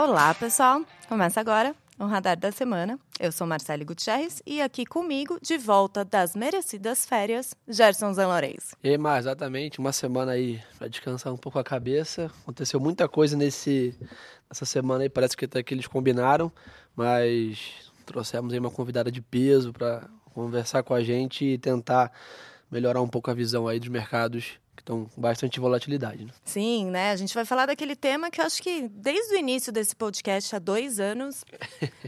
Olá, pessoal! Começa agora o Radar da Semana. Eu sou Marcele Gutierrez e aqui comigo, de volta das merecidas férias, Gerson Zanlorenz. E Mar, exatamente, uma semana aí para descansar um pouco a cabeça. Aconteceu muita coisa nesse, nessa semana aí, parece que até que eles combinaram, mas trouxemos aí uma convidada de peso para conversar com a gente e tentar melhorar um pouco a visão aí dos mercados com bastante volatilidade. Né? Sim, né? A gente vai falar daquele tema que eu acho que desde o início desse podcast, há dois anos,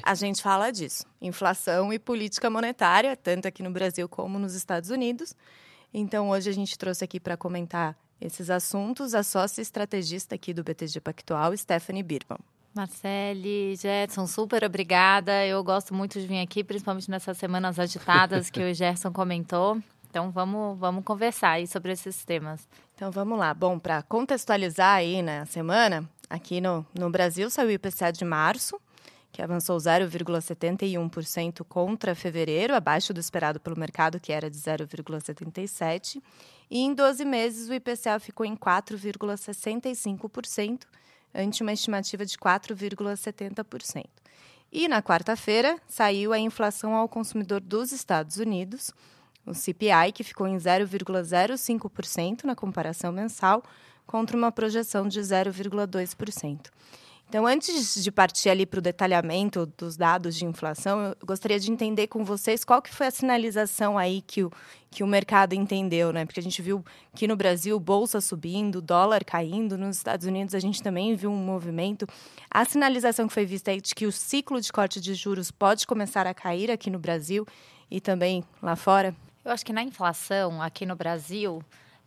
a gente fala disso: inflação e política monetária, tanto aqui no Brasil como nos Estados Unidos. Então, hoje a gente trouxe aqui para comentar esses assuntos a sócia estrategista aqui do BTG Pactual, Stephanie Birman. Marcele, Jetson, super obrigada. Eu gosto muito de vir aqui, principalmente nessas semanas agitadas que o Gerson comentou. Então vamos, vamos conversar aí sobre esses temas. Então vamos lá. Bom, para contextualizar aí na semana, aqui no, no Brasil saiu o IPCA de março, que avançou 0,71% contra fevereiro, abaixo do esperado pelo mercado, que era de 0,77%. E em 12 meses o IPCA ficou em 4,65%, ante uma estimativa de 4,70%. E na quarta-feira saiu a inflação ao consumidor dos Estados Unidos, o CPI, que ficou em 0,05% na comparação mensal, contra uma projeção de 0,2%. Então, antes de partir ali para o detalhamento dos dados de inflação, eu gostaria de entender com vocês qual que foi a sinalização aí que o, que o mercado entendeu, né? Porque a gente viu que no Brasil bolsa subindo, dólar caindo, nos Estados Unidos a gente também viu um movimento. A sinalização que foi vista aí de que o ciclo de corte de juros pode começar a cair aqui no Brasil e também lá fora? Eu acho que na inflação aqui no Brasil,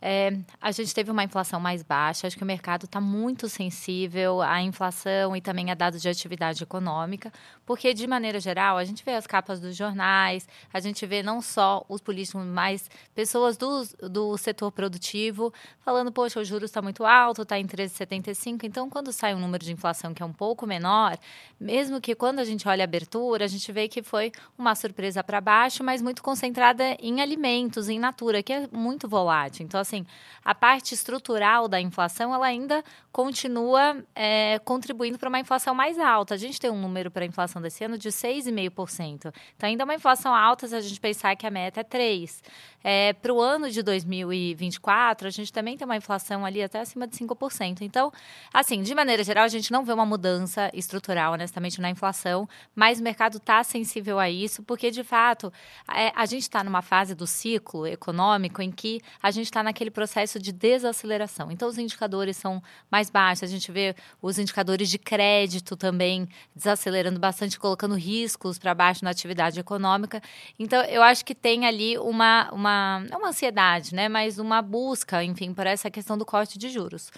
é, a gente teve uma inflação mais baixa, acho que o mercado está muito sensível à inflação e também a dados de atividade econômica, porque, de maneira geral, a gente vê as capas dos jornais, a gente vê não só os políticos, mas pessoas do, do setor produtivo falando, poxa, o juros está muito alto, está em 13,75, então, quando sai um número de inflação que é um pouco menor, mesmo que quando a gente olha a abertura, a gente vê que foi uma surpresa para baixo, mas muito concentrada em alimentos, em natura, que é muito volátil. Então, assim, assim, a parte estrutural da inflação, ela ainda continua é, contribuindo para uma inflação mais alta. A gente tem um número para a inflação desse ano de 6,5%. Então, ainda é uma inflação alta se a gente pensar que a meta é 3%. É, para o ano de 2024, a gente também tem uma inflação ali até acima de 5%. Então, assim, de maneira geral, a gente não vê uma mudança estrutural, honestamente, na inflação, mas o mercado está sensível a isso, porque, de fato, é, a gente está numa fase do ciclo econômico em que a gente está naquele processo de desaceleração. Então, os indicadores são mais baixos, a gente vê os indicadores de crédito também desacelerando bastante, colocando riscos para baixo na atividade econômica. Então, eu acho que tem ali uma, uma uma, não uma ansiedade, né, mas uma busca, enfim, por essa questão do corte de juros.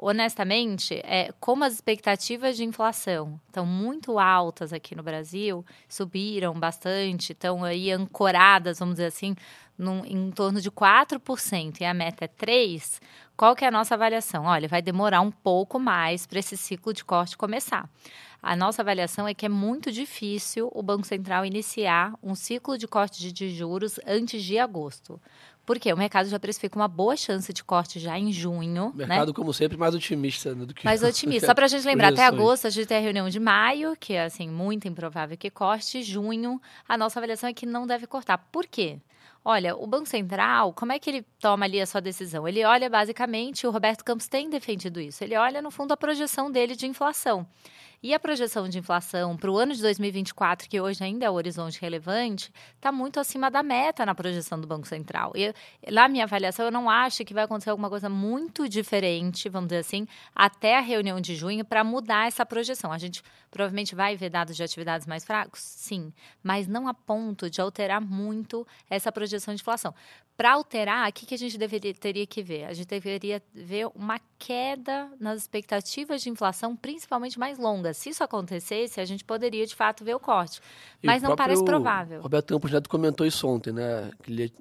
Honestamente, é, como as expectativas de inflação estão muito altas aqui no Brasil, subiram bastante, estão aí ancoradas, vamos dizer assim, num, em torno de 4% e a meta é 3%, qual que é a nossa avaliação? Olha, vai demorar um pouco mais para esse ciclo de corte começar. A nossa avaliação é que é muito difícil o Banco Central iniciar um ciclo de corte de juros antes de agosto. Porque o mercado já precifica uma boa chance de corte já em junho. Né? mercado, né? como sempre, mais otimista do que. Mais otimista. Só para a gente lembrar, até agosto a gente tem a reunião de maio, que é assim, muito improvável que corte. Junho, a nossa avaliação é que não deve cortar. Por quê? Olha, o Banco Central, como é que ele toma ali a sua decisão? Ele olha basicamente, o Roberto Campos tem defendido isso, ele olha no fundo a projeção dele de inflação. E a projeção de inflação para o ano de 2024, que hoje ainda é o horizonte relevante, está muito acima da meta na projeção do Banco Central. E lá, minha avaliação, eu não acho que vai acontecer alguma coisa muito diferente, vamos dizer assim, até a reunião de junho para mudar essa projeção. A gente provavelmente vai ver dados de atividades mais fracos? Sim, mas não a ponto de alterar muito essa projeção de inflação. Para alterar, o que, que a gente deveria, teria que ver? A gente deveria ver uma queda nas expectativas de inflação, principalmente mais longas. Se isso acontecesse, a gente poderia de fato ver o corte. Mas não parece provável. Roberto Campos Neto comentou isso ontem, né? Que ele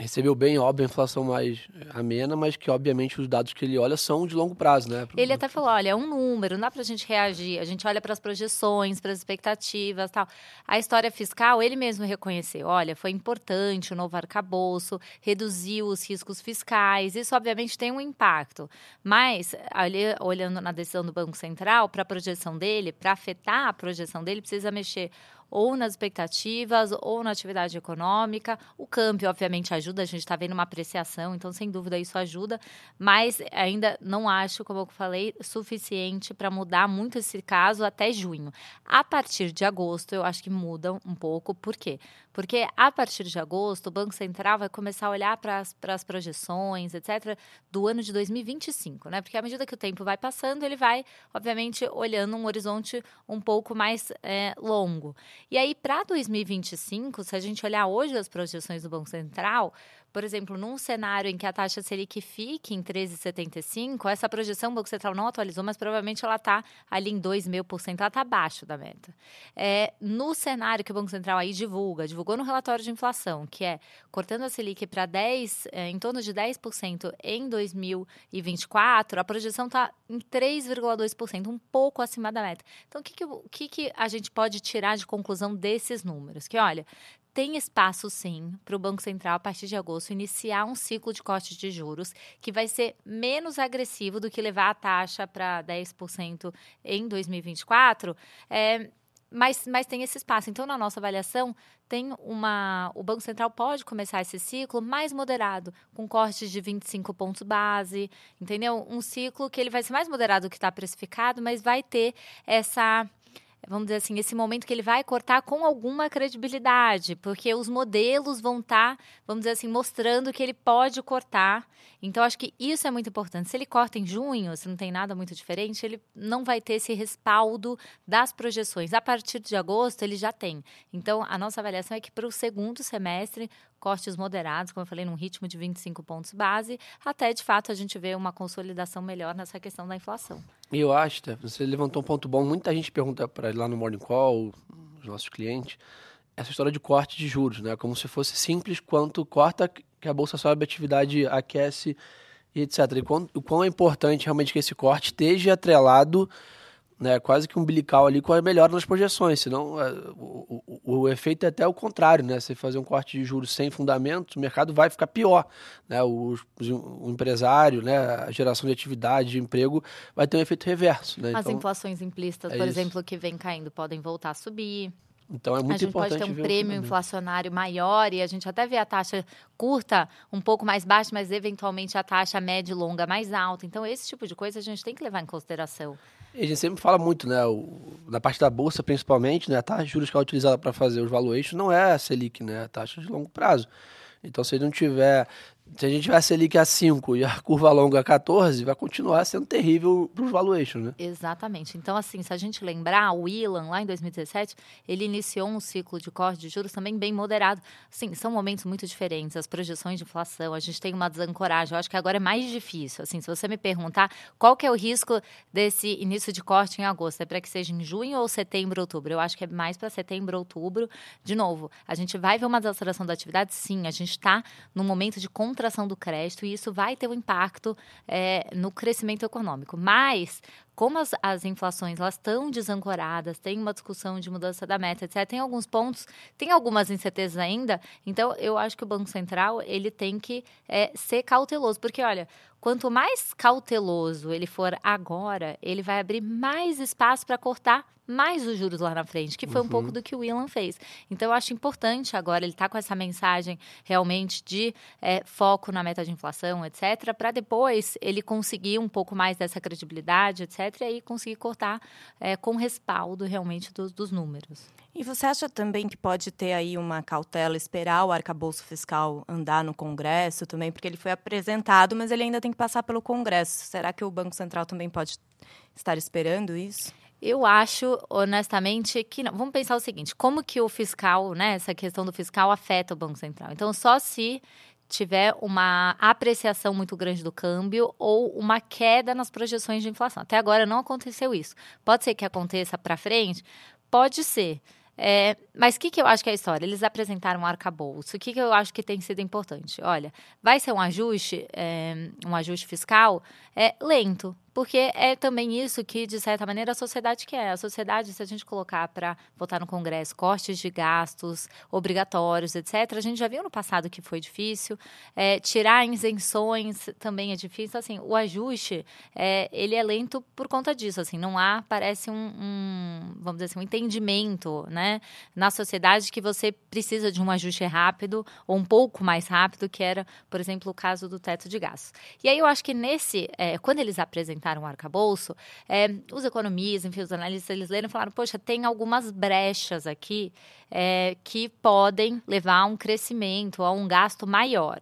recebeu bem, óbvio, a inflação mais amena, mas que obviamente os dados que ele olha são de longo prazo, né? Ele até falou, olha, é um número, não dá para a gente reagir, a gente olha para as projeções, para as expectativas, tal. A história fiscal, ele mesmo reconheceu, olha, foi importante o novo arcabouço, reduziu os riscos fiscais, isso obviamente tem um impacto, mas ali, olhando na decisão do Banco Central, para a projeção dele, para afetar a projeção dele, precisa mexer ou nas expectativas ou na atividade econômica. O câmbio, obviamente, ajuda, a gente está vendo uma apreciação, então, sem dúvida, isso ajuda, mas ainda não acho, como eu falei, suficiente para mudar muito esse caso até junho. A partir de agosto, eu acho que muda um pouco, por quê? Porque a partir de agosto, o Banco Central vai começar a olhar para as projeções, etc., do ano de 2025, né? Porque à medida que o tempo vai passando, ele vai, obviamente, olhando um horizonte um pouco mais é, longo. E aí, para 2025, se a gente olhar hoje as projeções do Banco Central, por exemplo, num cenário em que a taxa Selic fique em 13,75, essa projeção o Banco Central não atualizou, mas provavelmente ela está ali em 2,5%, ela está abaixo da meta. É, no cenário que o Banco Central aí divulga, divulgou no relatório de inflação, que é cortando a Selic para 10, é, em torno de 10% em 2024, a projeção está em 3,2%, um pouco acima da meta. Então, o que, que, que, que a gente pode tirar de conclusão desses números? Que, olha, tem espaço sim para o Banco Central, a partir de agosto, iniciar um ciclo de corte de juros que vai ser menos agressivo do que levar a taxa para 10% em 2024. É, mas, mas tem esse espaço. Então, na nossa avaliação, tem uma. O Banco Central pode começar esse ciclo mais moderado, com cortes de 25 pontos base, entendeu? Um ciclo que ele vai ser mais moderado do que está precificado, mas vai ter essa vamos dizer assim, esse momento que ele vai cortar com alguma credibilidade, porque os modelos vão estar, tá, vamos dizer assim, mostrando que ele pode cortar. Então, acho que isso é muito importante. Se ele corta em junho, se não tem nada muito diferente, ele não vai ter esse respaldo das projeções. A partir de agosto, ele já tem. Então, a nossa avaliação é que para o segundo semestre, cortes moderados, como eu falei, num ritmo de 25 pontos base, até de fato a gente vê uma consolidação melhor nessa questão da inflação. Eu acho, você levantou um ponto bom. Muita gente pergunta para lá no Morning Call, os nossos clientes, essa história de corte de juros, né? Como se fosse simples quanto corta que a bolsa sobe, a atividade aquece e etc. E quão, o quão é importante realmente que esse corte esteja atrelado né, quase que umbilical ali com a melhora nas projeções, senão é, o, o, o, efeito é até o contrário, né? Você fazer um corte de juros sem fundamentos, o mercado vai ficar pior, né? O, o empresário, né, a geração de atividade, de emprego, vai ter um efeito reverso, né? As então, inflações implícitas, é por isso. exemplo, que vem caindo, podem voltar a subir. Então é muito importante. A gente pode ter um prêmio inflacionário maior e a gente até vê a taxa curta um pouco mais baixa, mas eventualmente a taxa média e longa mais alta. Então esse tipo de coisa a gente tem que levar em consideração. A gente sempre fala muito, né? O, na parte da bolsa, principalmente, né? A taxa de juros que é utilizada para fazer os valuations não é a Selic, né? A taxa de longo prazo. Então, se não tiver se a gente tiver a Selic a 5 e a curva longa a 14, vai continuar sendo terrível para os valuations, né? Exatamente. Então, assim, se a gente lembrar, o Ilan, lá em 2017, ele iniciou um ciclo de corte de juros também bem moderado. Sim, são momentos muito diferentes, as projeções de inflação, a gente tem uma desancoragem. Eu acho que agora é mais difícil. Assim, se você me perguntar qual que é o risco desse início de corte em agosto, é para que seja em junho ou setembro, outubro? Eu acho que é mais para setembro, outubro. De novo, a gente vai ver uma desaceleração da atividade? Sim, a gente está num momento de contra contração do crédito e isso vai ter um impacto é, no crescimento econômico. Mas como as, as inflações elas estão desancoradas, tem uma discussão de mudança da meta, etc. Tem alguns pontos, tem algumas incertezas ainda. Então, eu acho que o Banco Central ele tem que é, ser cauteloso, porque olha, quanto mais cauteloso ele for agora, ele vai abrir mais espaço para cortar mais os juros lá na frente, que foi uhum. um pouco do que o Willan fez. Então, eu acho importante agora ele estar tá com essa mensagem realmente de é, foco na meta de inflação, etc., para depois ele conseguir um pouco mais dessa credibilidade, etc., e aí conseguir cortar é, com respaldo realmente dos, dos números. E você acha também que pode ter aí uma cautela, esperar o arcabouço fiscal andar no Congresso também, porque ele foi apresentado, mas ele ainda tem que passar pelo Congresso. Será que o Banco Central também pode estar esperando isso? Eu acho, honestamente, que não. Vamos pensar o seguinte: como que o fiscal, né, essa questão do fiscal afeta o Banco Central? Então, só se tiver uma apreciação muito grande do câmbio ou uma queda nas projeções de inflação. Até agora não aconteceu isso. Pode ser que aconteça para frente? Pode ser. É, mas o que, que eu acho que é a história? Eles apresentaram um arcabouço. O que, que eu acho que tem sido importante? Olha, vai ser um ajuste, é, um ajuste fiscal é, lento, porque é também isso que, de certa maneira, a sociedade quer. A sociedade, se a gente colocar para votar no Congresso cortes de gastos obrigatórios, etc., a gente já viu no passado que foi difícil. É, tirar isenções também é difícil. Assim, o ajuste, é, ele é lento por conta disso. Assim, não há, parece um, um, vamos dizer assim, um entendimento né, na sociedade que você precisa de um ajuste rápido ou um pouco mais rápido, que era, por exemplo, o caso do teto de gastos. E aí eu acho que nesse, é, quando eles apresentam apresentaram o arcabouço, é, os economistas, enfim, os analistas, eles leram e falaram, poxa, tem algumas brechas aqui é, que podem levar a um crescimento, a um gasto maior.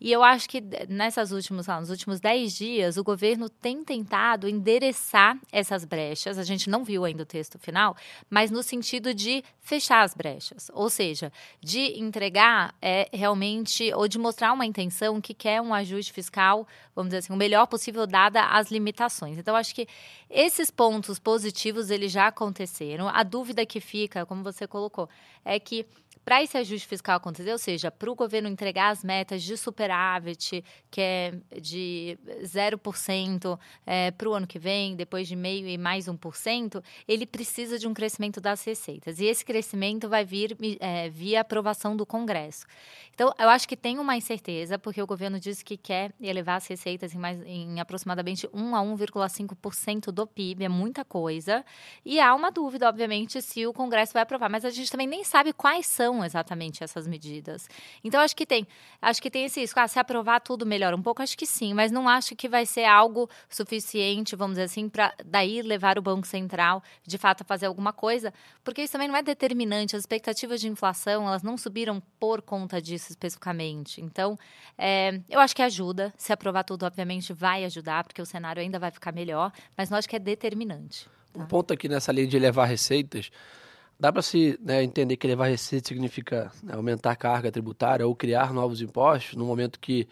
E eu acho que nessas últimas, nos últimos 10 dias, o governo tem tentado endereçar essas brechas. A gente não viu ainda o texto final, mas no sentido de fechar as brechas. Ou seja, de entregar é, realmente, ou de mostrar uma intenção que quer um ajuste fiscal, vamos dizer assim, o melhor possível, dada as limitações. Então, acho que esses pontos positivos, eles já aconteceram. A dúvida que fica, como você colocou, é que para esse ajuste fiscal acontecer, ou seja, para o governo entregar as metas de superávit, que é de 0% é, para o ano que vem, depois de meio e mais 1%, ele precisa de um crescimento das receitas. E esse crescimento vai vir é, via aprovação do Congresso. Então, eu acho que tem uma incerteza, porque o governo disse que quer elevar as receitas em, mais, em aproximadamente 1 a 1,5% do PIB, é muita coisa. E há uma dúvida, obviamente, se o Congresso vai aprovar, mas a gente também nem sabe quais são exatamente essas medidas. Então, acho que tem. Acho que tem esse risco. Ah, se aprovar tudo melhora um pouco, acho que sim, mas não acho que vai ser algo suficiente, vamos dizer assim, para daí levar o Banco Central, de fato, a fazer alguma coisa, porque isso também não é determinante. As expectativas de inflação, elas não subiram por conta disso especificamente. Então, é, eu acho que ajuda. Se aprovar tudo, obviamente, vai ajudar, porque o cenário ainda vai ficar melhor, mas não acho que é determinante. Tá? Um ponto aqui nessa linha de elevar receitas Dá para se né, entender que levar receita significa né, aumentar a carga tributária ou criar novos impostos no momento que,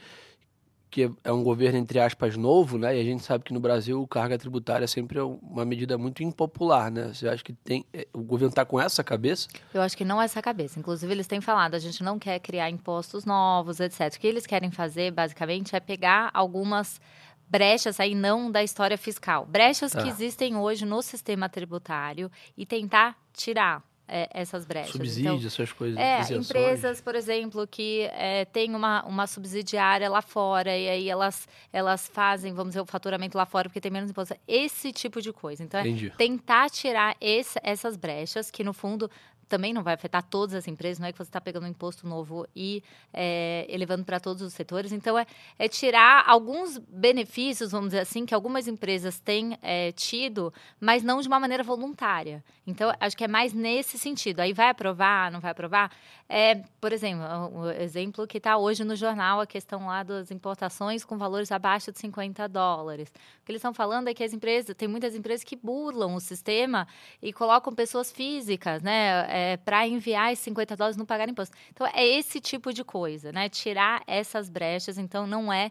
que é um governo, entre aspas, novo, né? E a gente sabe que no Brasil carga tributária sempre é uma medida muito impopular, né? Você acha que tem, é, o governo está com essa cabeça? Eu acho que não é essa cabeça. Inclusive, eles têm falado, a gente não quer criar impostos novos, etc. O que eles querem fazer, basicamente, é pegar algumas brechas aí não da história fiscal, brechas que tá. existem hoje no sistema tributário e tentar tirar é, essas brechas. Subsídio, então, essas coisas. É, empresas, por exemplo, que é, têm uma, uma subsidiária lá fora e aí elas, elas fazem, vamos dizer, o faturamento lá fora porque tem menos imposto. Esse tipo de coisa. Então, é tentar tirar esse, essas brechas que, no fundo, também não vai afetar todas as empresas, não é que você está pegando um imposto novo e é, elevando para todos os setores. Então, é, é, tirar alguns benefícios, vamos dizer assim, que algumas empresas têm é, tido, mas não de uma maneira voluntária. Então, acho que é mais nesse sentido. Aí vai aprovar, não vai aprovar? É, por exemplo, o exemplo que está hoje no jornal, a questão lá das importações com valores abaixo de 50 dólares. O que eles estão falando é que as empresas, tem muitas empresas que burlam o sistema e colocam pessoas físicas, né? é, para enviar esses 50 dólares não pagar imposto. Então, é esse tipo de coisa, né? Tirar essas brechas. Então, não é,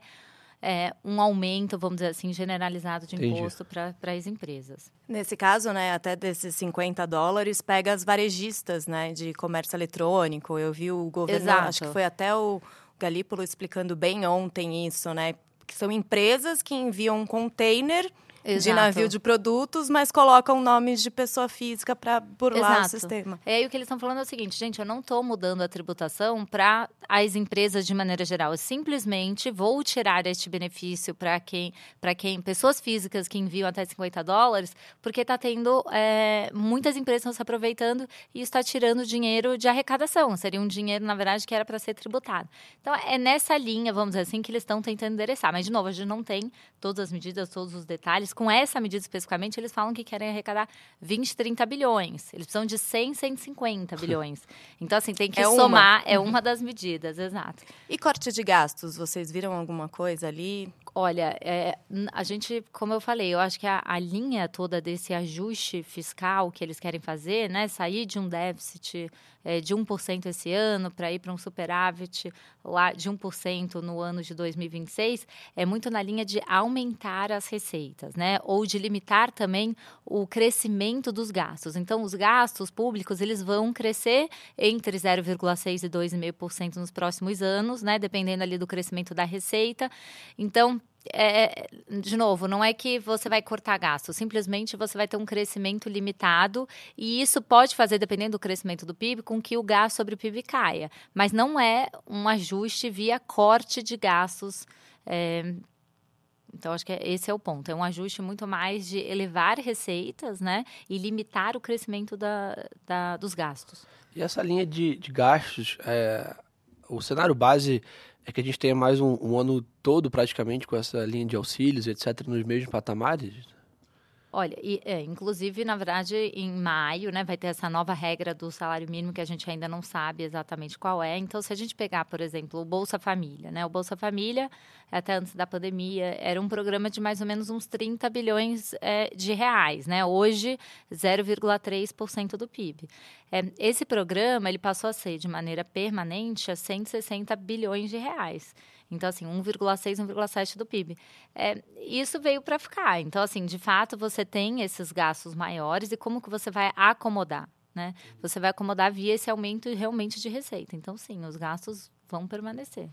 é um aumento, vamos dizer assim, generalizado de imposto para as empresas. Nesse caso, né, até desses 50 dólares, pega as varejistas né, de comércio eletrônico. Eu vi o governo, Exato. acho que foi até o Galípolo explicando bem ontem isso, né? Que são empresas que enviam um container Exato. de navio de produtos, mas colocam nomes de pessoa física para burlar Exato. o sistema. E aí o que eles estão falando é o seguinte, gente, eu não estou mudando a tributação para as empresas de maneira geral. Eu simplesmente vou tirar este benefício para quem, para quem, pessoas físicas que enviam até 50 dólares, porque está tendo é, muitas empresas se aproveitando e está tirando dinheiro de arrecadação. Seria um dinheiro, na verdade, que era para ser tributado. Então é nessa linha, vamos dizer assim, que eles estão tentando endereçar. Mas de novo, a gente não tem todas as medidas, todos os detalhes com essa medida especificamente, eles falam que querem arrecadar 20, 30 bilhões. Eles precisam de 100, 150 bilhões. Então, assim, tem que é somar. Uma. É uhum. uma das medidas, exato. E corte de gastos? Vocês viram alguma coisa ali? Olha, é, a gente, como eu falei, eu acho que a, a, linha toda desse ajuste fiscal que eles querem fazer, né, sair de um déficit é, de 1% esse ano para ir para um superávit lá de 1% no ano de 2026, é muito na linha de aumentar as receitas, né, ou de limitar também o crescimento dos gastos. Então, os gastos públicos eles vão crescer entre 0,6 e 2,5% nos próximos anos, né, dependendo ali do crescimento da receita. Então, é, de novo, não é que você vai cortar gasto, simplesmente você vai ter um crescimento limitado e isso pode fazer, dependendo do crescimento do PIB, com que o gasto sobre o PIB caia. Mas não é um ajuste via corte de gastos. É, então, acho que é, esse é o ponto. É um ajuste muito mais de elevar receitas né, e limitar o crescimento da, da dos gastos. E essa linha de, de gastos, é, o cenário base é que a gente tenha mais um, um, ano todo praticamente com essa linha de auxílios, etc., nos mesmos patamares? Olha, e, é, inclusive, na verdade, em maio, né, vai ter essa nova regra do salário mínimo que a gente ainda não sabe exatamente qual é. Então, se a gente pegar, por exemplo, o Bolsa Família, né, o Bolsa Família, até antes da pandemia, era um programa de mais ou menos uns 30 bilhões é, de reais, né? Hoje, 0,3% do PIB. É, esse programa, ele passou a ser, de maneira permanente, a 160 bilhões de reais. Então, assim, 1,6, 1,7 do PIB. É, isso veio para ficar. Então, assim, de fato, você tem esses gastos maiores e como que você vai acomodar, né? Você vai acomodar via esse aumento realmente de receita. Então, sim, os gastos vão permanecer.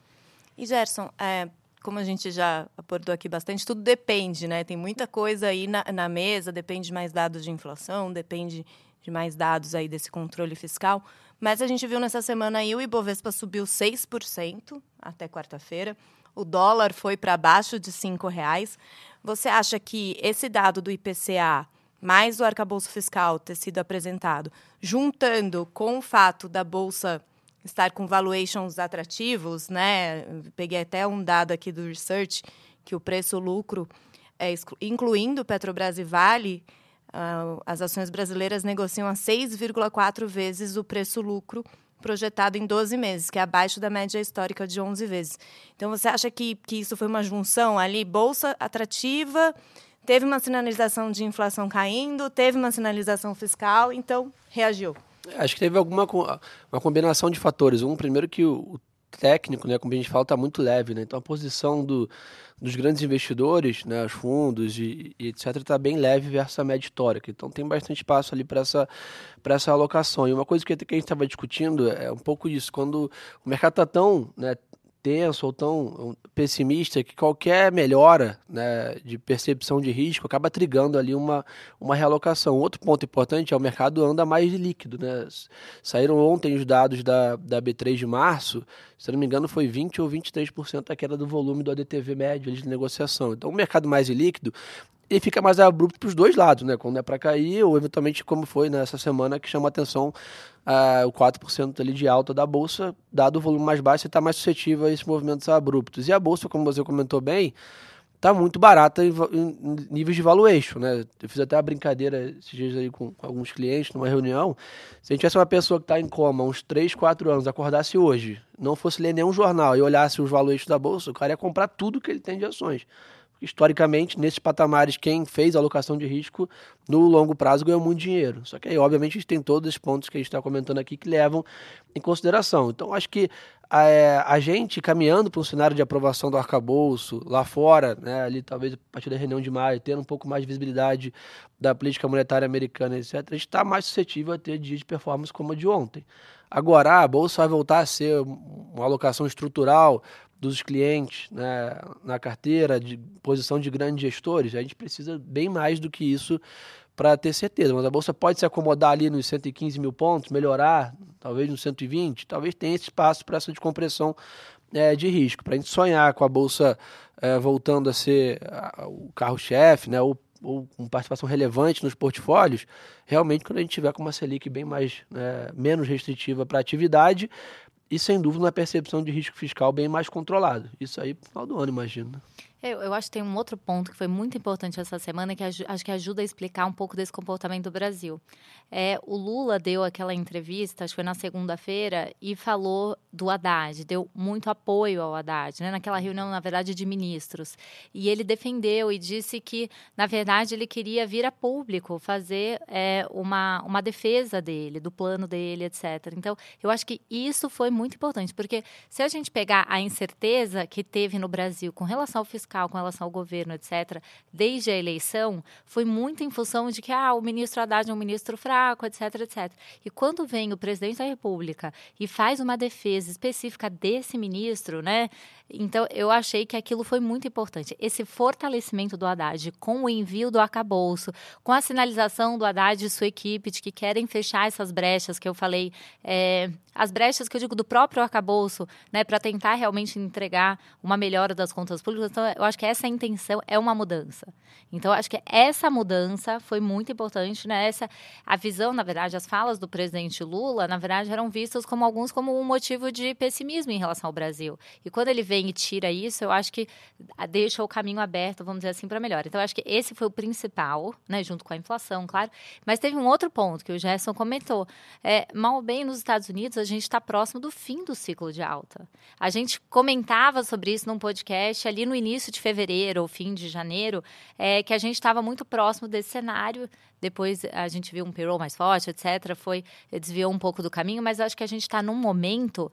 E, Gerson, é, como a gente já abordou aqui bastante, tudo depende, né? Tem muita coisa aí na, na mesa, depende de mais dados de inflação, depende de mais dados aí desse controle fiscal. Mas a gente viu nessa semana aí o Ibovespa subiu 6% até quarta-feira. O dólar foi para abaixo de R$ reais. Você acha que esse dado do IPCA mais o arcabouço fiscal ter sido apresentado, juntando com o fato da bolsa estar com valuations atrativos, né? Peguei até um dado aqui do research que o preço lucro, é, incluindo Petrobras e Vale, as ações brasileiras negociam a 6,4 vezes o preço-lucro projetado em 12 meses, que é abaixo da média histórica de 11 vezes. Então, você acha que, que isso foi uma junção ali? Bolsa atrativa, teve uma sinalização de inflação caindo, teve uma sinalização fiscal, então reagiu. Acho que teve alguma uma combinação de fatores. Um, primeiro que o técnico, né, como a gente fala, está muito leve. Né? Então, a posição do, dos grandes investidores, né, os fundos e, e etc., está bem leve versus a média histórica. Então, tem bastante espaço ali para essa, essa alocação. E uma coisa que, que a gente estava discutindo é um pouco isso. Quando o mercado está tão né, tenso ou tão pessimista que qualquer melhora né, de percepção de risco acaba trigando ali uma, uma realocação. Outro ponto importante é o mercado anda mais líquido. Né? Saíram ontem os dados da, da B3 de março, se não me engano foi 20 ou 23% a queda do volume do ADTV médio de negociação. Então o mercado mais líquido ele fica mais abrupto para os dois lados, né? Quando é para cair, ou eventualmente como foi nessa semana que chama atenção uh, o 4% ali de alta da bolsa, dado o volume mais baixo, você está mais suscetível a esses movimentos abruptos. E a bolsa, como você comentou bem, está muito barata em, em, níveis de valuation, né? Eu fiz até uma brincadeira esses dias aí com, com alguns clientes numa reunião. Se a gente tivesse uma pessoa que está em coma uns 3, 4 anos, acordasse hoje, não fosse ler nenhum jornal e olhasse os valuations da bolsa, o cara ia comprar tudo que ele tem de ações historicamente, nesses patamares, quem fez alocação de risco no longo prazo ganhou muito dinheiro. Só que aí, obviamente, a gente tem todos os pontos que a gente está comentando aqui que levam em consideração. Então, acho que é, a gente caminhando para um cenário de aprovação do arcabouço lá fora, né, ali talvez a partir da reunião de maio, tendo um pouco mais de visibilidade da política monetária americana, etc., a gente está mais suscetível a ter dias de performance como a de ontem. Agora, a bolsa vai voltar a ser uma alocação estrutural dos clientes né, na carteira, de posição de grandes gestores, a gente precisa bem mais do que isso para ter certeza. Mas a bolsa pode se acomodar ali nos 115 mil pontos, melhorar, talvez nos 120, talvez tenha esse espaço para essa descompressão é, de risco. Para a gente sonhar com a bolsa é, voltando a ser a, o carro-chefe, né, ou, ou com participação relevante nos portfólios, realmente quando a gente tiver com uma Selic bem mais, né, menos restritiva para atividade, e sem dúvida uma percepção de risco fiscal bem mais controlado. Isso aí no final do ano, imagino. Eu, eu, acho que tem um outro ponto que foi muito importante essa semana, que acho que ajuda a explicar um pouco desse comportamento do Brasil. É, o Lula deu aquela entrevista, acho que foi na segunda-feira, e falou do Haddad, deu muito apoio ao Haddad, né? naquela reunião, na verdade, de ministros. E ele defendeu e disse que, na verdade, ele queria vir a público fazer é, uma, uma defesa dele, do plano dele, etc. Então, eu acho que isso foi muito importante, porque se a gente pegar a incerteza que teve no Brasil com relação ao fiscal, fiscal com relação ao governo, etc., desde a eleição, foi muito em função de que ah, o ministro Haddad é um ministro fraco, etc., etc. E quando vem o presidente da República e faz uma defesa específica desse ministro, né? Então, eu achei que aquilo foi muito importante. Esse fortalecimento do Haddad com o envio do arcabouço, com a sinalização do Haddad e sua equipe de que querem fechar essas brechas que eu falei, é, as brechas que eu digo do próprio arcabouço, né, para tentar realmente entregar uma melhora das contas públicas. Então, eu acho que essa intenção é uma mudança. Então, eu acho que essa mudança foi muito importante, né? Essa, a visão, na verdade, as falas do presidente Lula, na verdade, eram vistas como alguns como um motivo de pessimismo em relação ao Brasil. E quando ele vem e tira isso, eu acho que deixa o caminho aberto, vamos dizer assim, para melhor. Então, eu acho que esse foi o principal, né, junto com a inflação, claro. Mas teve um outro ponto que o Gerson comentou. É, mal ou bem, nos Estados Unidos, a gente está próximo do fim do ciclo de alta. A gente comentava sobre isso num podcast ali no início de fevereiro ou fim de janeiro, é, que a gente estava muito próximo desse cenário. Depois a gente viu um payroll mais forte, etc. Foi desviou um pouco do caminho, mas acho que a gente está num momento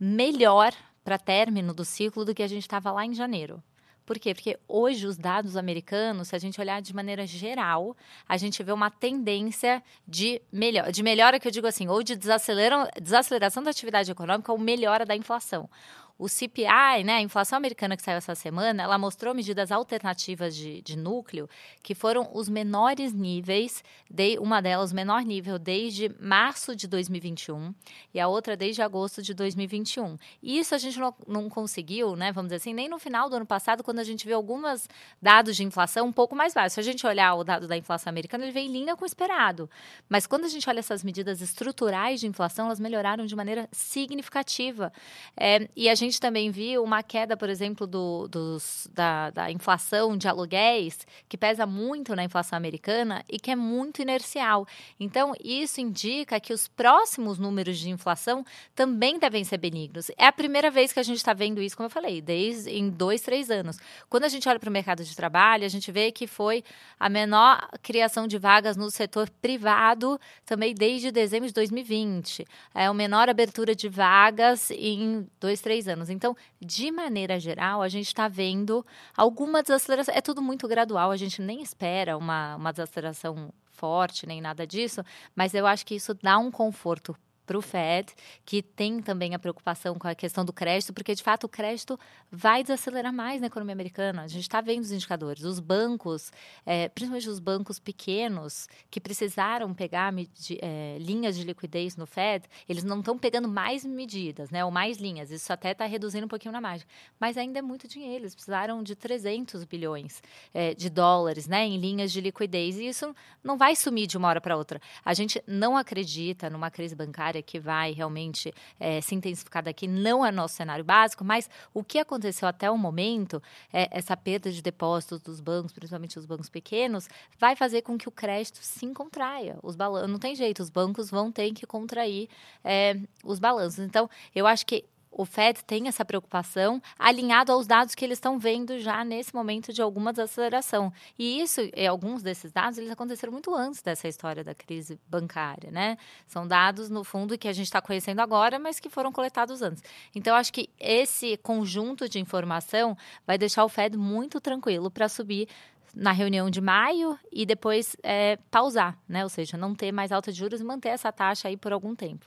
melhor para término do ciclo do que a gente estava lá em janeiro. Por quê? Porque hoje os dados americanos, se a gente olhar de maneira geral, a gente vê uma tendência de, melhor, de melhora, que eu digo assim, ou de desaceleração da atividade econômica ou melhora da inflação. O CPI, né, a inflação americana que saiu essa semana, ela mostrou medidas alternativas de, de núcleo que foram os menores níveis, de, uma delas, menor nível, desde março de 2021 e a outra desde agosto de 2021. E isso a gente não, não conseguiu, né, vamos dizer assim, nem no final do ano passado, quando a gente viu alguns dados de inflação um pouco mais baixos. Se a gente olhar o dado da inflação americana, ele vem em linha com o esperado. Mas quando a gente olha essas medidas estruturais de inflação, elas melhoraram de maneira significativa. É, e a gente gente também viu uma queda, por exemplo, do, dos, da, da inflação de aluguéis, que pesa muito na inflação americana e que é muito inercial. Então, isso indica que os próximos números de inflação também devem ser benignos. É a primeira vez que a gente está vendo isso, como eu falei, desde em dois, três anos. Quando a gente olha para o mercado de trabalho, a gente vê que foi a menor criação de vagas no setor privado também desde dezembro de 2020. É a menor abertura de vagas em dois, três anos anos. Então, de maneira geral, a gente está vendo alguma desaceleração. É tudo muito gradual, a gente nem espera uma, uma desaceleração forte nem nada disso, mas eu acho que isso dá um conforto para o Fed, que tem também a preocupação com a questão do crédito, porque de fato o crédito vai desacelerar mais na economia americana. A gente está vendo os indicadores. Os bancos, é, principalmente os bancos pequenos, que precisaram pegar é, linhas de liquidez no Fed, eles não estão pegando mais medidas, né, ou mais linhas. Isso até está reduzindo um pouquinho na margem. Mas ainda é muito dinheiro. Eles precisaram de 300 bilhões é, de dólares né, em linhas de liquidez. E isso não vai sumir de uma hora para outra. A gente não acredita numa crise bancária área que vai realmente é, se intensificar daqui não é nosso cenário básico, mas o que aconteceu até o momento, é, essa perda de depósitos dos bancos, principalmente os bancos pequenos, vai fazer com que o crédito se contraia. Os balanços, não tem jeito, os bancos vão ter que contrair é, os balanços. Então, eu acho que o Fed tem essa preocupação alinhado aos dados que eles estão vendo já nesse momento de alguma desaceleração. E isso, alguns desses dados, eles aconteceram muito antes dessa história da crise bancária, né? São dados, no fundo, que a gente está conhecendo agora, mas que foram coletados antes. Então, acho que esse conjunto de informação vai deixar o Fed muito tranquilo para subir na reunião de maio e depois é, pausar, né? Ou seja, não ter mais alta de juros e manter essa taxa aí por algum tempo.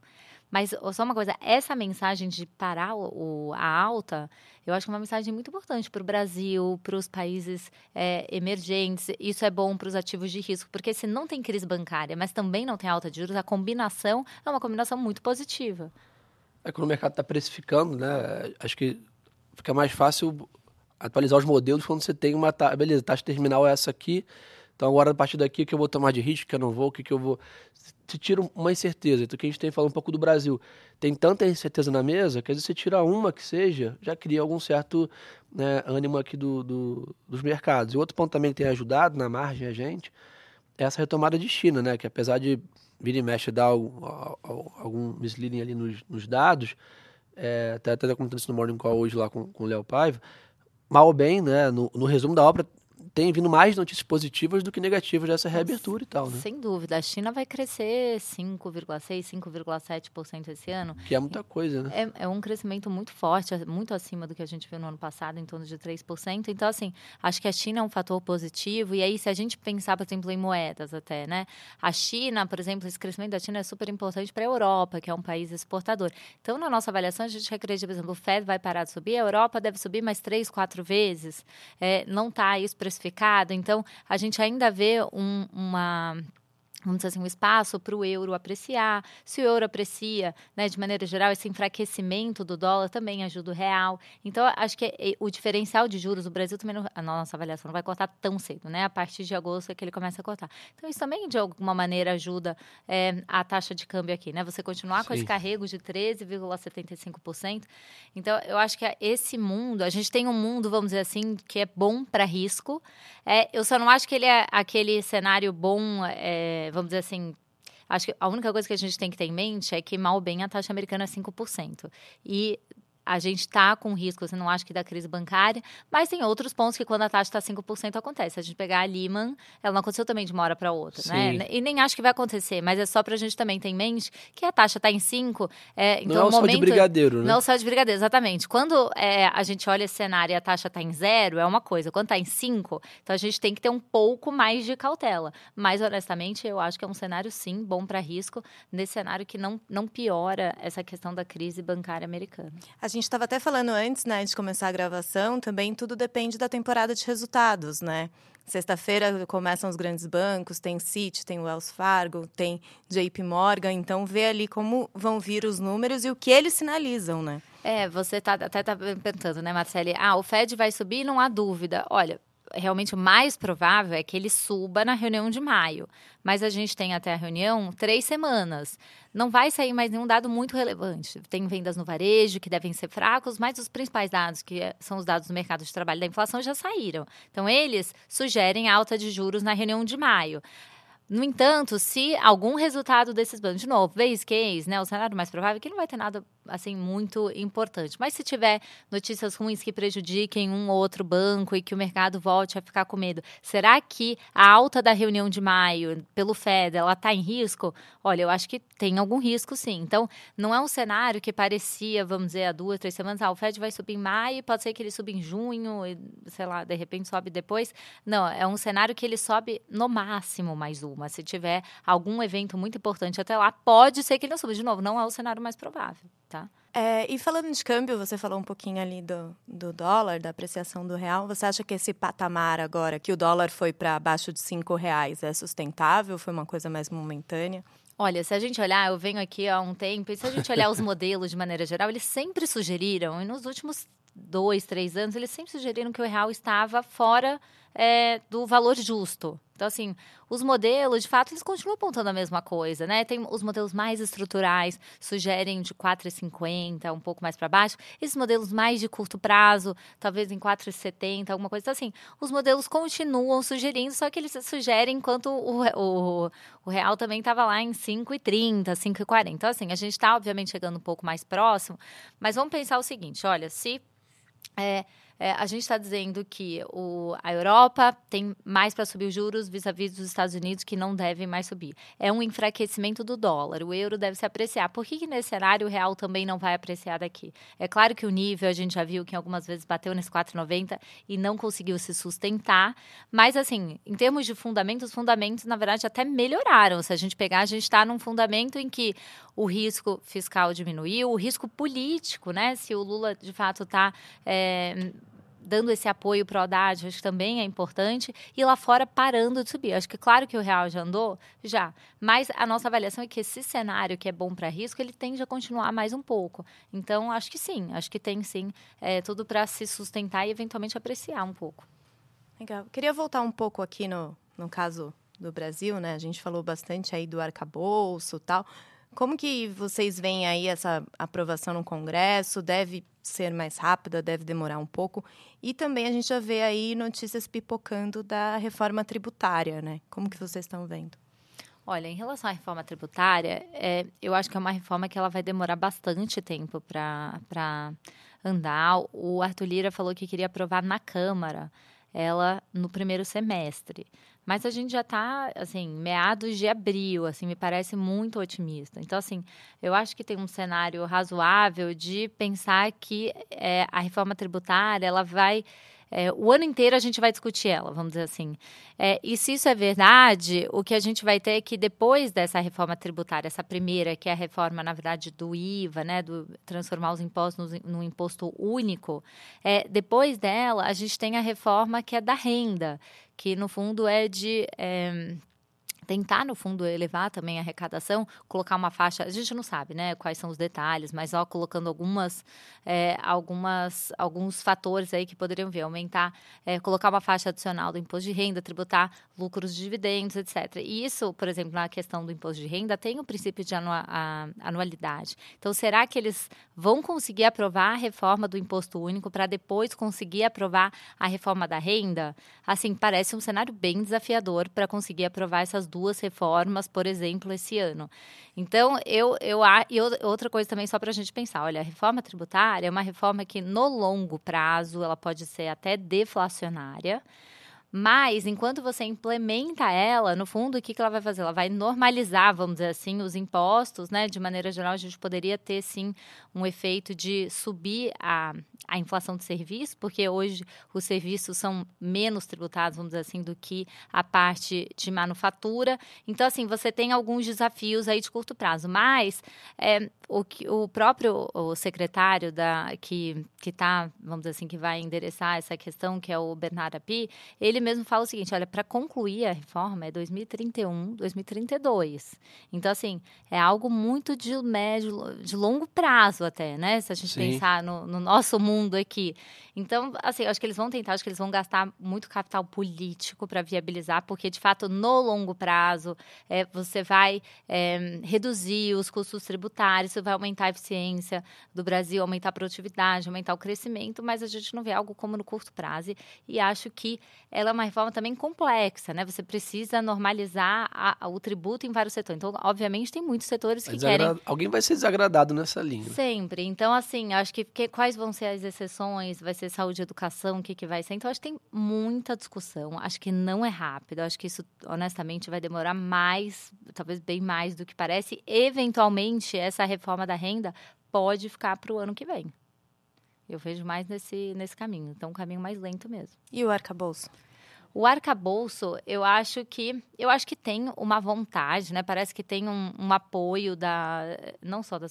Mas só uma coisa, essa mensagem de parar o, a alta, eu acho que é uma mensagem muito importante para o Brasil, para os países é, emergentes. Isso é bom para os ativos de risco, porque se não tem crise bancária, mas também não tem alta de juros, a combinação é uma combinação muito positiva. É quando o mercado está precificando, né? Acho que fica mais fácil atualizar os modelos quando você tem uma taxa. Beleza, taxa terminal é essa aqui Então agora a partir daqui o que eu vou tomar de risco, que eu não vou, o que, que eu vou. Se tira uma incerteza. Então o que a gente tem falado um pouco do Brasil. Tem tanta incerteza na mesa que às vezes você tira uma que seja, já cria algum certo né, ânimo aqui do, do, dos mercados. E outro ponto também que tem ajudado na margem a gente é essa retomada de China, né? Que apesar de vira e mexe dar algum, algum misleading ali nos, nos dados, é, até até comentando no Morning Call hoje lá com, com o Léo Paiva, mal ou bem, né? No, no resumo da obra tem vindo mais notícias positivas do que negativas dessa reabertura e tal, né? Sem dúvida. A China vai crescer 5,6%, 5,7% esse ano. Que é muita coisa, né? É, é, um crescimento muito forte, muito acima do que a gente viu no ano passado, em torno de 3%. Então, assim, acho que a China é um fator positivo. E aí, se a gente pensar, por exemplo, em moedas até, né? A China, por exemplo, esse crescimento da China é super importante para a Europa, que é um país exportador. Então, na nossa avaliação, a gente acredita, por exemplo, o Fed vai parar de subir, a Europa deve subir mais três, quatro vezes. É, não está isso precificado então, a gente ainda vê um, uma vamos dizer assim, um espaço para o euro apreciar. Se o euro aprecia, né, de maneira geral, esse enfraquecimento do dólar também ajuda o real. Então, acho que é, o diferencial de juros, o Brasil também, não, a nossa avaliação não vai cortar tão cedo, né? A partir de agosto é que ele começa a cortar. Então, isso também, de alguma maneira, ajuda é, a taxa de câmbio aqui, né? Você continuar Sim. com esse carrego de 13,75%. Então, eu acho que esse mundo, a gente tem um mundo, vamos dizer assim, que é bom para risco. É, eu só não acho que ele é aquele cenário bom... É, vamos dizer assim, acho que a única coisa que a gente tem que ter em mente é que mal bem a taxa americana é 5%. E a gente está com risco, você não acha que da crise bancária, mas tem outros pontos que quando a taxa está 5% acontece. Se a gente pegar a Lehman, ela não aconteceu também de uma hora para outra, né? Sim. né? E nem acho que vai acontecer, mas é só para a gente também ter em mente que a taxa está em 5%. É, então, não é o momento, só de brigadeiro, né? Não é só de brigadeiro, exatamente. Quando é, a gente olha esse cenário e a taxa está em zero, é uma coisa. Quando está em 5%, então a gente tem que ter um pouco mais de cautela. Mas, honestamente, eu acho que é um cenário, sim, bom para risco, nesse cenário que não, não piora essa questão da crise bancária americana. A gente gente estava até falando antes, né, de começar a gravação, também tudo depende da temporada de resultados, né? Sexta-feira começam os grandes bancos, tem Citi, tem Wells Fargo, tem JP Morgan, então vê ali como vão vir os números e o que eles sinalizam, né? É, você tá, até tá perguntando, né, Marcele? Ah, o Fed vai subir, não há dúvida. Olha, realmente o mais provável é que ele suba na reunião de maio. Mas a gente tem até a reunião três semanas. Não vai sair mais nenhum dado muito relevante. Tem vendas no varejo que devem ser fracos, mas os principais dados, que são os dados do mercado de trabalho da inflação, já saíram. Então, eles sugerem alta de juros na reunião de maio. No entanto, se algum resultado desses bancos, de novo, base case, né, o cenário mais provável é que não vai ter nada assim muito importante. Mas se tiver notícias ruins que prejudiquem um ou outro banco e que o mercado volte a ficar com medo, será que a alta da reunião de maio pelo Fed ela está em risco? Olha, eu acho que tem algum risco sim. Então, não é um cenário que parecia, vamos dizer, há duas, três semanas, ah, o Fed vai subir em maio, pode ser que ele suba em junho, e, sei lá, de repente sobe depois. Não, é um cenário que ele sobe no máximo mais uma. Se tiver algum evento muito importante até lá, pode ser que ele não suba. De novo, não é o cenário mais provável tá? É, e falando de câmbio, você falou um pouquinho ali do, do dólar, da apreciação do real. Você acha que esse patamar agora, que o dólar foi para abaixo de cinco reais, é sustentável? Foi uma coisa mais momentânea? Olha, se a gente olhar, eu venho aqui há um tempo, e se a gente olhar os modelos de maneira geral, eles sempre sugeriram, e nos últimos dois, três anos, eles sempre sugeriram que o real estava fora é, do valor justo. Então, assim, os modelos, de fato, eles continuam apontando a mesma coisa, né? Tem os modelos mais estruturais, sugerem de 4,50, um pouco mais para baixo. Esses modelos mais de curto prazo, talvez em 4,70, alguma coisa. Assim, os modelos continuam sugerindo, só que eles sugerem enquanto o, o, o real também estava lá em 5,30, 5,40. Então, assim, a gente está, obviamente, chegando um pouco mais próximo, mas vamos pensar o seguinte: olha, se. É, é, a gente está dizendo que o, a Europa tem mais para subir os juros vis-à-vis dos Estados Unidos que não devem mais subir. É um enfraquecimento do dólar. O euro deve se apreciar. Por que, que nesse cenário o real também não vai apreciar daqui? É claro que o nível a gente já viu que algumas vezes bateu nesse 4,90 e não conseguiu se sustentar. Mas, assim, em termos de fundamentos, os fundamentos, na verdade, até melhoraram. Se a gente pegar, a gente está num fundamento em que o risco fiscal diminuiu, o risco político, né? Se o Lula, de fato, está. É, dando esse apoio para o Haddad, acho que também é importante, e lá fora parando de subir. Acho que claro que o real já andou, já, mas a nossa avaliação é que esse cenário que é bom para risco, ele tende a continuar mais um pouco. Então, acho que sim, acho que tem sim é, tudo para se sustentar e eventualmente apreciar um pouco. Legal. Queria voltar um pouco aqui no, no caso do Brasil, né? A gente falou bastante aí do arcabouço tal. Como que vocês veem aí essa aprovação no Congresso? Deve ser mais rápida, deve demorar um pouco. E também a gente já vê aí notícias pipocando da reforma tributária, né? Como que vocês estão vendo? Olha, em relação à reforma tributária, é, eu acho que é uma reforma que ela vai demorar bastante tempo para andar. O Arthur Lira falou que queria aprovar na Câmara ela no primeiro semestre. Mas a gente já está, assim, meados de abril, assim, me parece muito otimista. Então, assim, eu acho que tem um cenário razoável de pensar que é, a reforma tributária, ela vai é, o ano inteiro a gente vai discutir ela, vamos dizer assim. É, e se isso é verdade, o que a gente vai ter é que depois dessa reforma tributária, essa primeira, que é a reforma, na verdade, do IVA, né, do transformar os impostos num imposto único, é, depois dela, a gente tem a reforma que é da renda, que no fundo é de. Tentar, no fundo, elevar também a arrecadação, colocar uma faixa, a gente não sabe, né, quais são os detalhes, mas ó, colocando algumas, é, algumas, alguns fatores aí que poderiam vir, aumentar, é, colocar uma faixa adicional do imposto de renda, tributar lucros de dividendos, etc. E isso, por exemplo, na questão do imposto de renda, tem o princípio de anualidade. Então, será que eles vão conseguir aprovar a reforma do imposto único para depois conseguir aprovar a reforma da renda? Assim, parece um cenário bem desafiador para conseguir aprovar essas duas duas reformas, por exemplo, esse ano. Então, eu, eu e outra coisa também só para a gente pensar, olha, a reforma tributária é uma reforma que no longo prazo ela pode ser até deflacionária. Mas, enquanto você implementa ela, no fundo, o que, que ela vai fazer? Ela vai normalizar, vamos dizer assim, os impostos, né? De maneira geral, a gente poderia ter, sim, um efeito de subir a, a inflação de serviço, porque hoje os serviços são menos tributados, vamos dizer assim, do que a parte de manufatura. Então, assim, você tem alguns desafios aí de curto prazo, mas é, o, o próprio o secretário da, que está, vamos dizer assim, que vai endereçar essa questão, que é o Bernardo Api, ele mesmo fala o seguinte, olha, para concluir a reforma é 2031, 2032. Então, assim, é algo muito de médio, de longo prazo até, né? Se a gente Sim. pensar no, no nosso mundo mundo aqui. Então, assim, acho que eles vão tentar, acho que eles vão gastar muito capital político para viabilizar, porque de fato, no longo prazo, é, você vai é, reduzir os custos tributários, você vai aumentar a eficiência do Brasil, aumentar a produtividade, aumentar o crescimento, mas a gente não vê algo como no curto prazo. E acho que ela é uma reforma também complexa, né? Você precisa normalizar a, a, o tributo em vários setores. Então, obviamente, tem muitos setores que querem. Alguém vai ser desagradado nessa linha. Sempre. Então, assim, acho que, que quais vão ser as exceções, vai ser saúde e educação, o que, que vai ser. Então, acho que tem muita discussão. Acho que não é rápido. Acho que isso, honestamente, vai demorar mais, talvez bem mais do que parece. Eventualmente, essa reforma da renda pode ficar para o ano que vem. Eu vejo mais nesse, nesse caminho. Então, um caminho mais lento mesmo. E o arcabouço? O arcabouço, eu acho que eu acho que tem uma vontade, né? Parece que tem um, um apoio da não só da,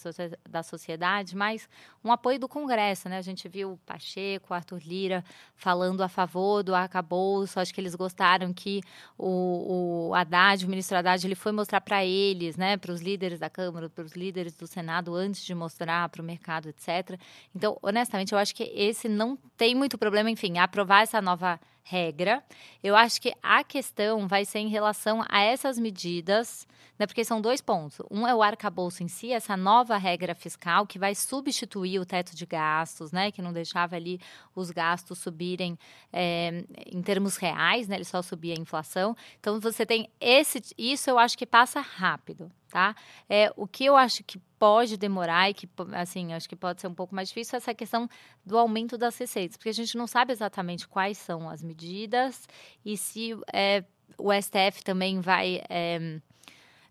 da sociedade, mas um apoio do Congresso, né? A gente viu o Pacheco, Arthur Lira falando a favor do arcabouço. Acho que eles gostaram que o, o Haddad, o ministro Haddad, ele foi mostrar para eles, né? Para os líderes da Câmara, para os líderes do Senado, antes de mostrar para o mercado, etc. Então, honestamente, eu acho que esse não tem muito problema, enfim, aprovar essa nova regra. Eu acho que a questão vai ser em relação a essas medidas, né, porque são dois pontos. Um é o arcabouço em si, essa nova regra fiscal que vai substituir o teto de gastos, né, que não deixava ali os gastos subirem é, em termos reais, né, ele só subia a inflação. Então você tem esse, isso eu acho que passa rápido tá? É, o que eu acho que pode demorar e que, assim, acho que pode ser um pouco mais difícil é essa questão do aumento das receitas, porque a gente não sabe exatamente quais são as medidas e se é, o STF também vai... É,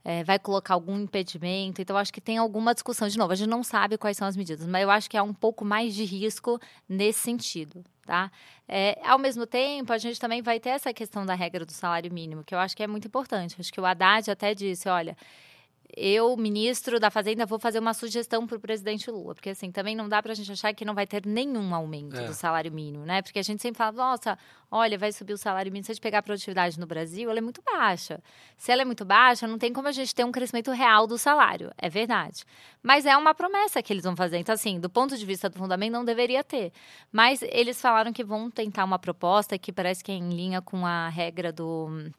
é, vai colocar algum impedimento. Então, acho que tem alguma discussão. De novo, a gente não sabe quais são as medidas, mas eu acho que há um pouco mais de risco nesse sentido. Tá? É, ao mesmo tempo, a gente também vai ter essa questão da regra do salário mínimo, que eu acho que é muito importante. Acho que o Haddad até disse: olha, eu, ministro da Fazenda, vou fazer uma sugestão para o presidente Lula, porque assim, também não dá para a gente achar que não vai ter nenhum aumento é. do salário mínimo, né? Porque a gente sempre fala, nossa, olha, vai subir o salário mínimo. Se a gente pegar a produtividade no Brasil, ela é muito baixa. Se ela é muito baixa, não tem como a gente ter um crescimento real do salário, é verdade. Mas é uma promessa que eles vão fazer. Então, assim, do ponto de vista do fundamento, não deveria ter. Mas eles falaram que vão tentar uma proposta que parece que é em linha com a regra do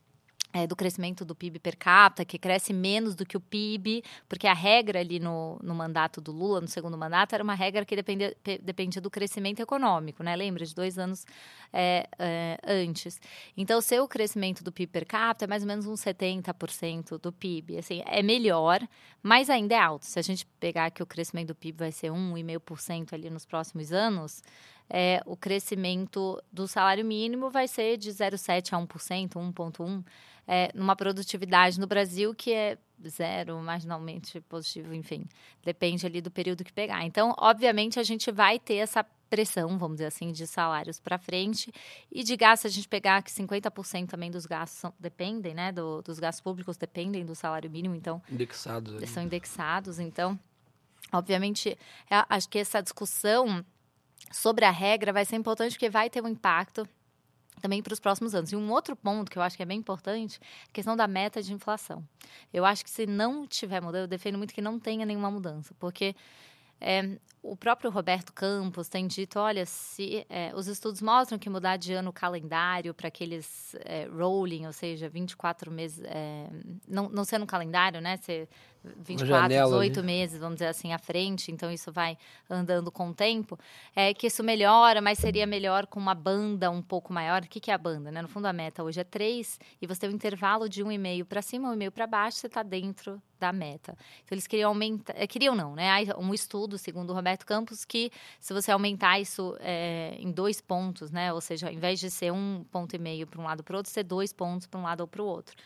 é, do crescimento do PIB per capita, que cresce menos do que o PIB, porque a regra ali no, no mandato do Lula, no segundo mandato, era uma regra que dependia, dependia do crescimento econômico, né? Lembra? De dois anos é, é, antes. Então, o seu crescimento do PIB per capita é mais ou menos uns 70% do PIB. Assim, é melhor, mas ainda é alto. Se a gente pegar que o crescimento do PIB vai ser 1,5% ali nos próximos anos, é, o crescimento do salário mínimo vai ser de 0,7% a 1%, 1,1% é, numa produtividade no Brasil que é zero, marginalmente positivo, enfim, depende ali do período que pegar. Então, obviamente, a gente vai ter essa pressão, vamos dizer assim, de salários para frente e de gastos, a gente pegar que 50% também dos gastos são, dependem, né, do, dos gastos públicos dependem do salário mínimo, então indexados, são indexados, então, obviamente, é, acho que essa discussão sobre a regra vai ser importante porque vai ter um impacto também para os próximos anos. E um outro ponto que eu acho que é bem importante a questão da meta de inflação. Eu acho que se não tiver mudança, eu defendo muito que não tenha nenhuma mudança, porque é, o próprio Roberto Campos tem dito, olha, se é, os estudos mostram que mudar de ano o calendário para aqueles é, rolling, ou seja, 24 meses, é, não, não sendo um calendário, né? Ser 24, 18 ali. meses, vamos dizer assim, à frente, então isso vai andando com o tempo, é que isso melhora, mas seria melhor com uma banda um pouco maior. O que, que é a banda? Né? No fundo, a meta hoje é 3, e você tem um intervalo de 1,5 para cima, 1,5 para baixo, você está dentro da meta. Então, eles queriam aumentar, queriam não, né? Um estudo, segundo o Roberto Campos, que se você aumentar isso é, em dois pontos, né? Ou seja, ao invés de ser um ponto e meio para um lado para o outro, ser dois pontos para um lado ou para o outro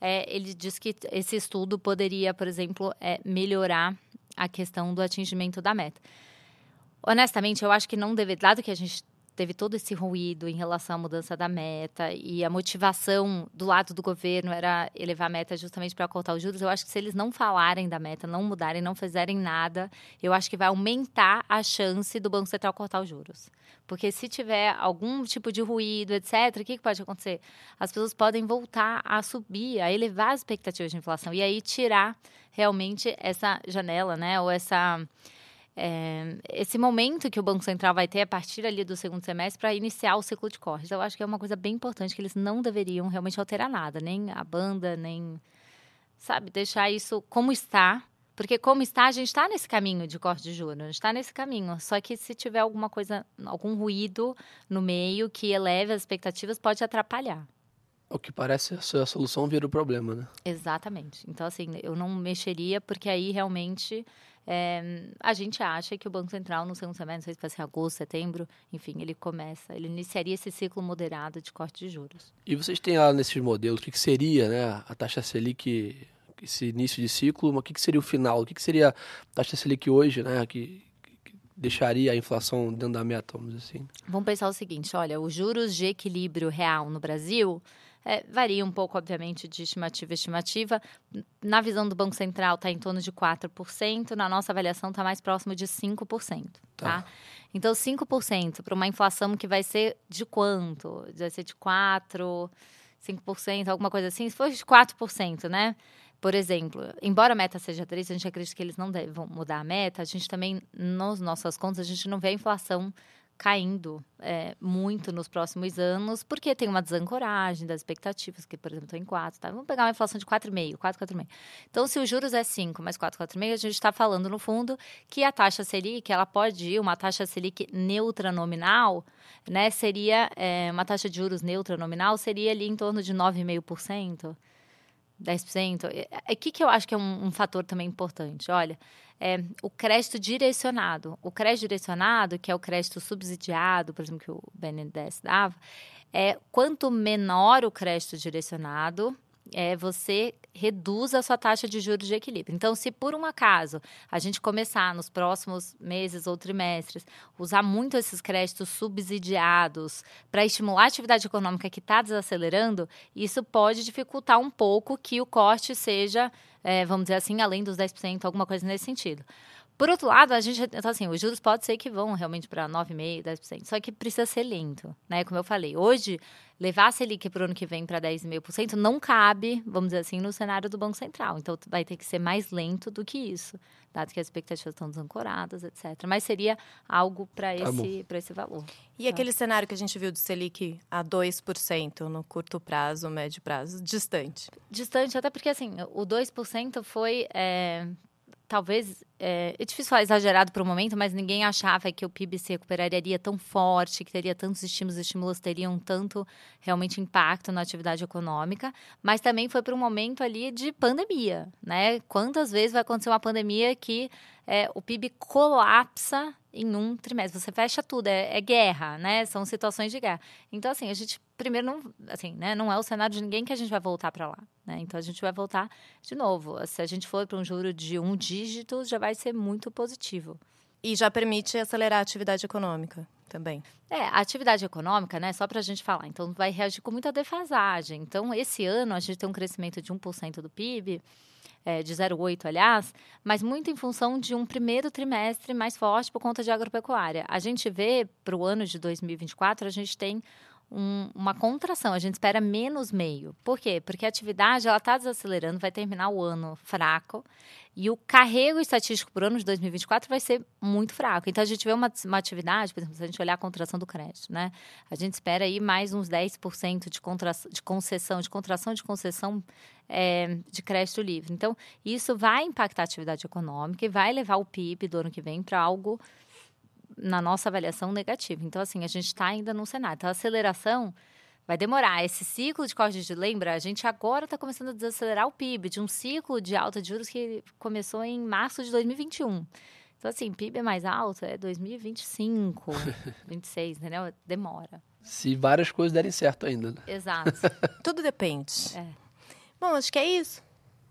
é, ele diz que esse estudo poderia, por exemplo, é, melhorar a questão do atingimento da meta. Honestamente, eu acho que não deve, dado que a gente teve todo esse ruído em relação à mudança da meta e a motivação do lado do governo era elevar a meta justamente para cortar os juros. Eu acho que se eles não falarem da meta, não mudarem, não fizerem nada, eu acho que vai aumentar a chance do Banco Central cortar os juros. Porque se tiver algum tipo de ruído, etc., o que, pode acontecer? As pessoas podem voltar a subir, a elevar as expectativas de inflação e aí tirar realmente essa janela, né? Ou essa é, esse momento que o Banco Central vai ter a partir ali do segundo semestre para iniciar o ciclo de cortes. Eu acho que é uma coisa bem importante que eles não deveriam realmente alterar nada, nem a banda, nem sabe deixar isso como está, porque como está a gente está nesse caminho de corte de juros, a gente está nesse caminho. Só que se tiver alguma coisa, algum ruído no meio que eleve as expectativas, pode atrapalhar. O que parece a solução vira o problema, né? Exatamente. Então, assim, eu não mexeria, porque aí realmente é, a gente acha que o Banco Central, no segundo semestre, não sei se vai ser agosto, setembro, enfim, ele começa, ele iniciaria esse ciclo moderado de corte de juros. E vocês têm lá nesses modelos, o que, que seria né, a taxa Selic, esse início de ciclo, mas o que, que seria o final? O que, que seria a taxa Selic hoje, né, que, deixaria a inflação dentro da meta, vamos dizer assim? Vamos pensar o seguinte, olha, os juros de equilíbrio real no Brasil é, varia um pouco, obviamente, de estimativa a estimativa. Na visão do Banco Central, está em torno de 4%, na nossa avaliação, está mais próximo de 5%. Tá? tá? Então, 5% para uma inflação que vai ser de quanto? Vai ser de 4%, 5%, alguma coisa assim? Se for de 4%, né? Por exemplo, embora a meta seja 3, a gente acredita que eles não devem mudar a meta, a gente também, nas nossas contas, a gente não vê a inflação caindo é, muito nos próximos anos, porque tem uma desancoragem das expectativas, que, por exemplo, estão em 4. Tá? Vamos pegar uma inflação de 4,5, 4, 4,5. Então, se os juros é 5 mais 4, 4,5, a gente está falando, no fundo, que a taxa Selic, ela pode ir, uma taxa Selic neutra nominal, né, seria, é, uma taxa de juros neutra nominal, seria ali em torno de 9,5%. 10%. O que, que eu acho que é um, um fator também importante? Olha, é, o crédito direcionado. O crédito direcionado, que é o crédito subsidiado, por exemplo, que o BNDES dava, é quanto menor o crédito direcionado, é, você reduz a sua taxa de juros de equilíbrio. Então, se por um acaso a gente começar nos próximos meses ou trimestres usar muito esses créditos subsidiados para estimular a atividade econômica que está desacelerando, isso pode dificultar um pouco que o corte seja, é, vamos dizer assim, além dos 10%, alguma coisa nesse sentido. Por outro lado, a gente, então assim, os juros pode ser que vão realmente para 9,5%, 10%, só que precisa ser lento, né? Como eu falei, hoje levar a Selic para o ano que vem para 10,5% não cabe, vamos dizer assim, no cenário do Banco Central. Então, vai ter que ser mais lento do que isso, dado que as expectativas estão desancoradas, etc. Mas seria algo para tá esse, esse valor. E tá. aquele cenário que a gente viu do Selic a 2% no curto prazo, médio prazo, distante? Distante, até porque, assim, o 2% foi... É, talvez é, é difícil falar exagerado para o momento, mas ninguém achava que o PIB se recuperaria tão forte, que teria tantos estímulos, os estímulos teriam tanto realmente impacto na atividade econômica, mas também foi para um momento ali de pandemia, né? Quantas vezes vai acontecer uma pandemia que é, o PIB colapsa em um trimestre. Você fecha tudo, é, é, guerra, né? São situações de guerra. Então, assim, a gente primeiro não, assim, né? Não é o cenário de ninguém que a gente vai voltar para lá, né? Então, a gente vai voltar de novo. Se a gente for para um juro de um dígito, já vai ser muito positivo. E já permite acelerar a atividade econômica também. É, a atividade econômica, né, só para a gente falar, então vai reagir com muita defasagem. Então, esse ano a gente tem um crescimento de 1% do PIB, é, de 0,8, aliás, mas muito em função de um primeiro trimestre mais forte por conta de agropecuária. A gente vê para o ano de 2024, a gente tem um, uma contração, a gente espera menos meio. Por quê? Porque a atividade ela está desacelerando, vai terminar o ano fraco e o carrego estatístico para o ano de 2024 vai ser muito fraco. Então, a gente vê uma, uma atividade, por exemplo, se a gente olhar a contração do crédito, né? A gente espera aí mais uns 10% de, contra, de concessão, de contração de concessão é, de crédito livre. Então, isso vai impactar a atividade econômica e vai levar o PIB do ano que vem para algo na nossa avaliação negativa. Então, assim, a gente está ainda num cenário. Então, a aceleração vai demorar. Esse ciclo de corte de lembra, a gente agora está começando a desacelerar o PIB de um ciclo de alta de juros que começou em março de 2021. Então, assim, PIB é mais alto é 2025, 26, entendeu? Demora. Se várias coisas derem certo ainda. Né? Exato. Tudo depende. É. Bom, acho que é isso.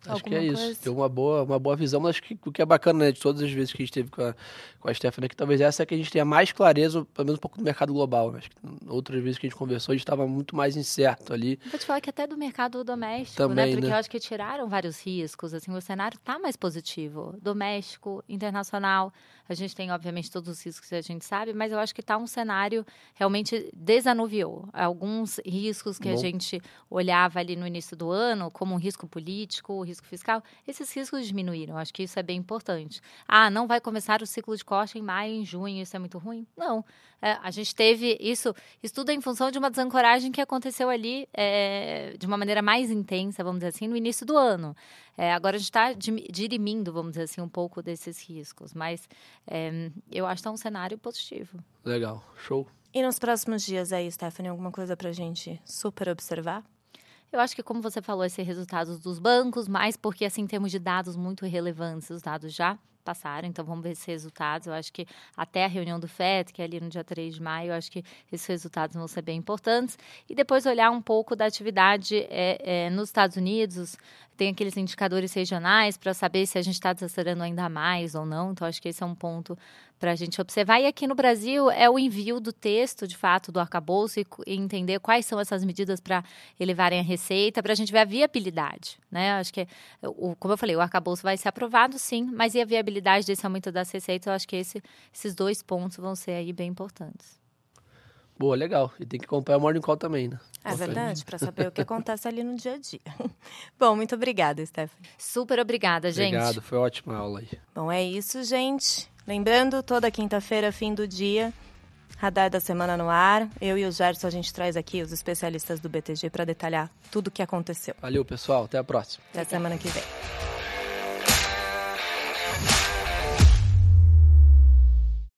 Acho que é isso. Coisa? Tem uma boa, uma boa visão, mas acho que o que é bacana, né, de todas as vezes que a gente teve com a, com a Stephanie, que talvez essa é que a gente tenha mais clareza, pelo menos um pouco do mercado global. Acho que outras vezes que a gente conversou, a gente estava muito mais incerto ali. Vou te falar que até do mercado doméstico, né, Também, né? Porque né? eu acho que tiraram vários riscos, assim, o cenário está mais positivo. Doméstico, internacional, a gente tem, obviamente, todos os riscos que a gente sabe, mas eu acho que está um cenário realmente desanuviou. Alguns riscos que Bom. a gente olhava ali no início do ano, como um risco político, risco fiscal, esses riscos diminuíram. Acho que isso é bem importante. Ah, não vai começar o ciclo de corte em maio, em junho, isso é muito ruim? Não. É, a gente teve isso, isso tudo é em função de uma desancoragem que aconteceu ali é, de uma maneira mais intensa, vamos dizer assim, no início do ano. É, agora a gente está dirimindo, vamos dizer assim, um pouco desses riscos, mas é, eu acho que está um cenário positivo. Legal, show. E nos próximos dias aí, Stephanie, alguma coisa para a gente super observar? Eu acho que, como você falou, esse resultados dos bancos, mais porque, assim, temos de dados muito relevantes, os dados já passaram, então vamos ver esses resultados. Eu acho que até a reunião do FED, que é ali no dia 3 de maio, eu acho que esses resultados vão ser bem importantes. E depois olhar um pouco da atividade é, é, nos Estados Unidos, tem aqueles indicadores regionais para saber se a gente está desacelerando ainda mais ou não. Então, acho que esse é um ponto para a gente observar. E aqui no Brasil é o envio do texto, de fato, do arcabouço e, e entender quais são essas medidas para elevarem a receita, para a gente ver a viabilidade. Né? Acho que, o, como eu falei, o arcabouço vai ser aprovado, sim, mas e a viabilidade desse aumento das receitas? Eu acho que esse, esses dois pontos vão ser aí bem importantes. Boa, legal. E tem que acompanhar o Morning Call também, né? É verdade, para saber o que acontece ali no dia a dia. Bom, muito obrigada, Stephanie. Super obrigada, gente. Obrigado, foi ótima aula aí. Bom, é isso, gente. Lembrando, toda quinta-feira, fim do dia, Radar da Semana no ar. Eu e o Gerson, a gente traz aqui os especialistas do BTG para detalhar tudo o que aconteceu. Valeu, pessoal. Até a próxima. Até a semana que vem.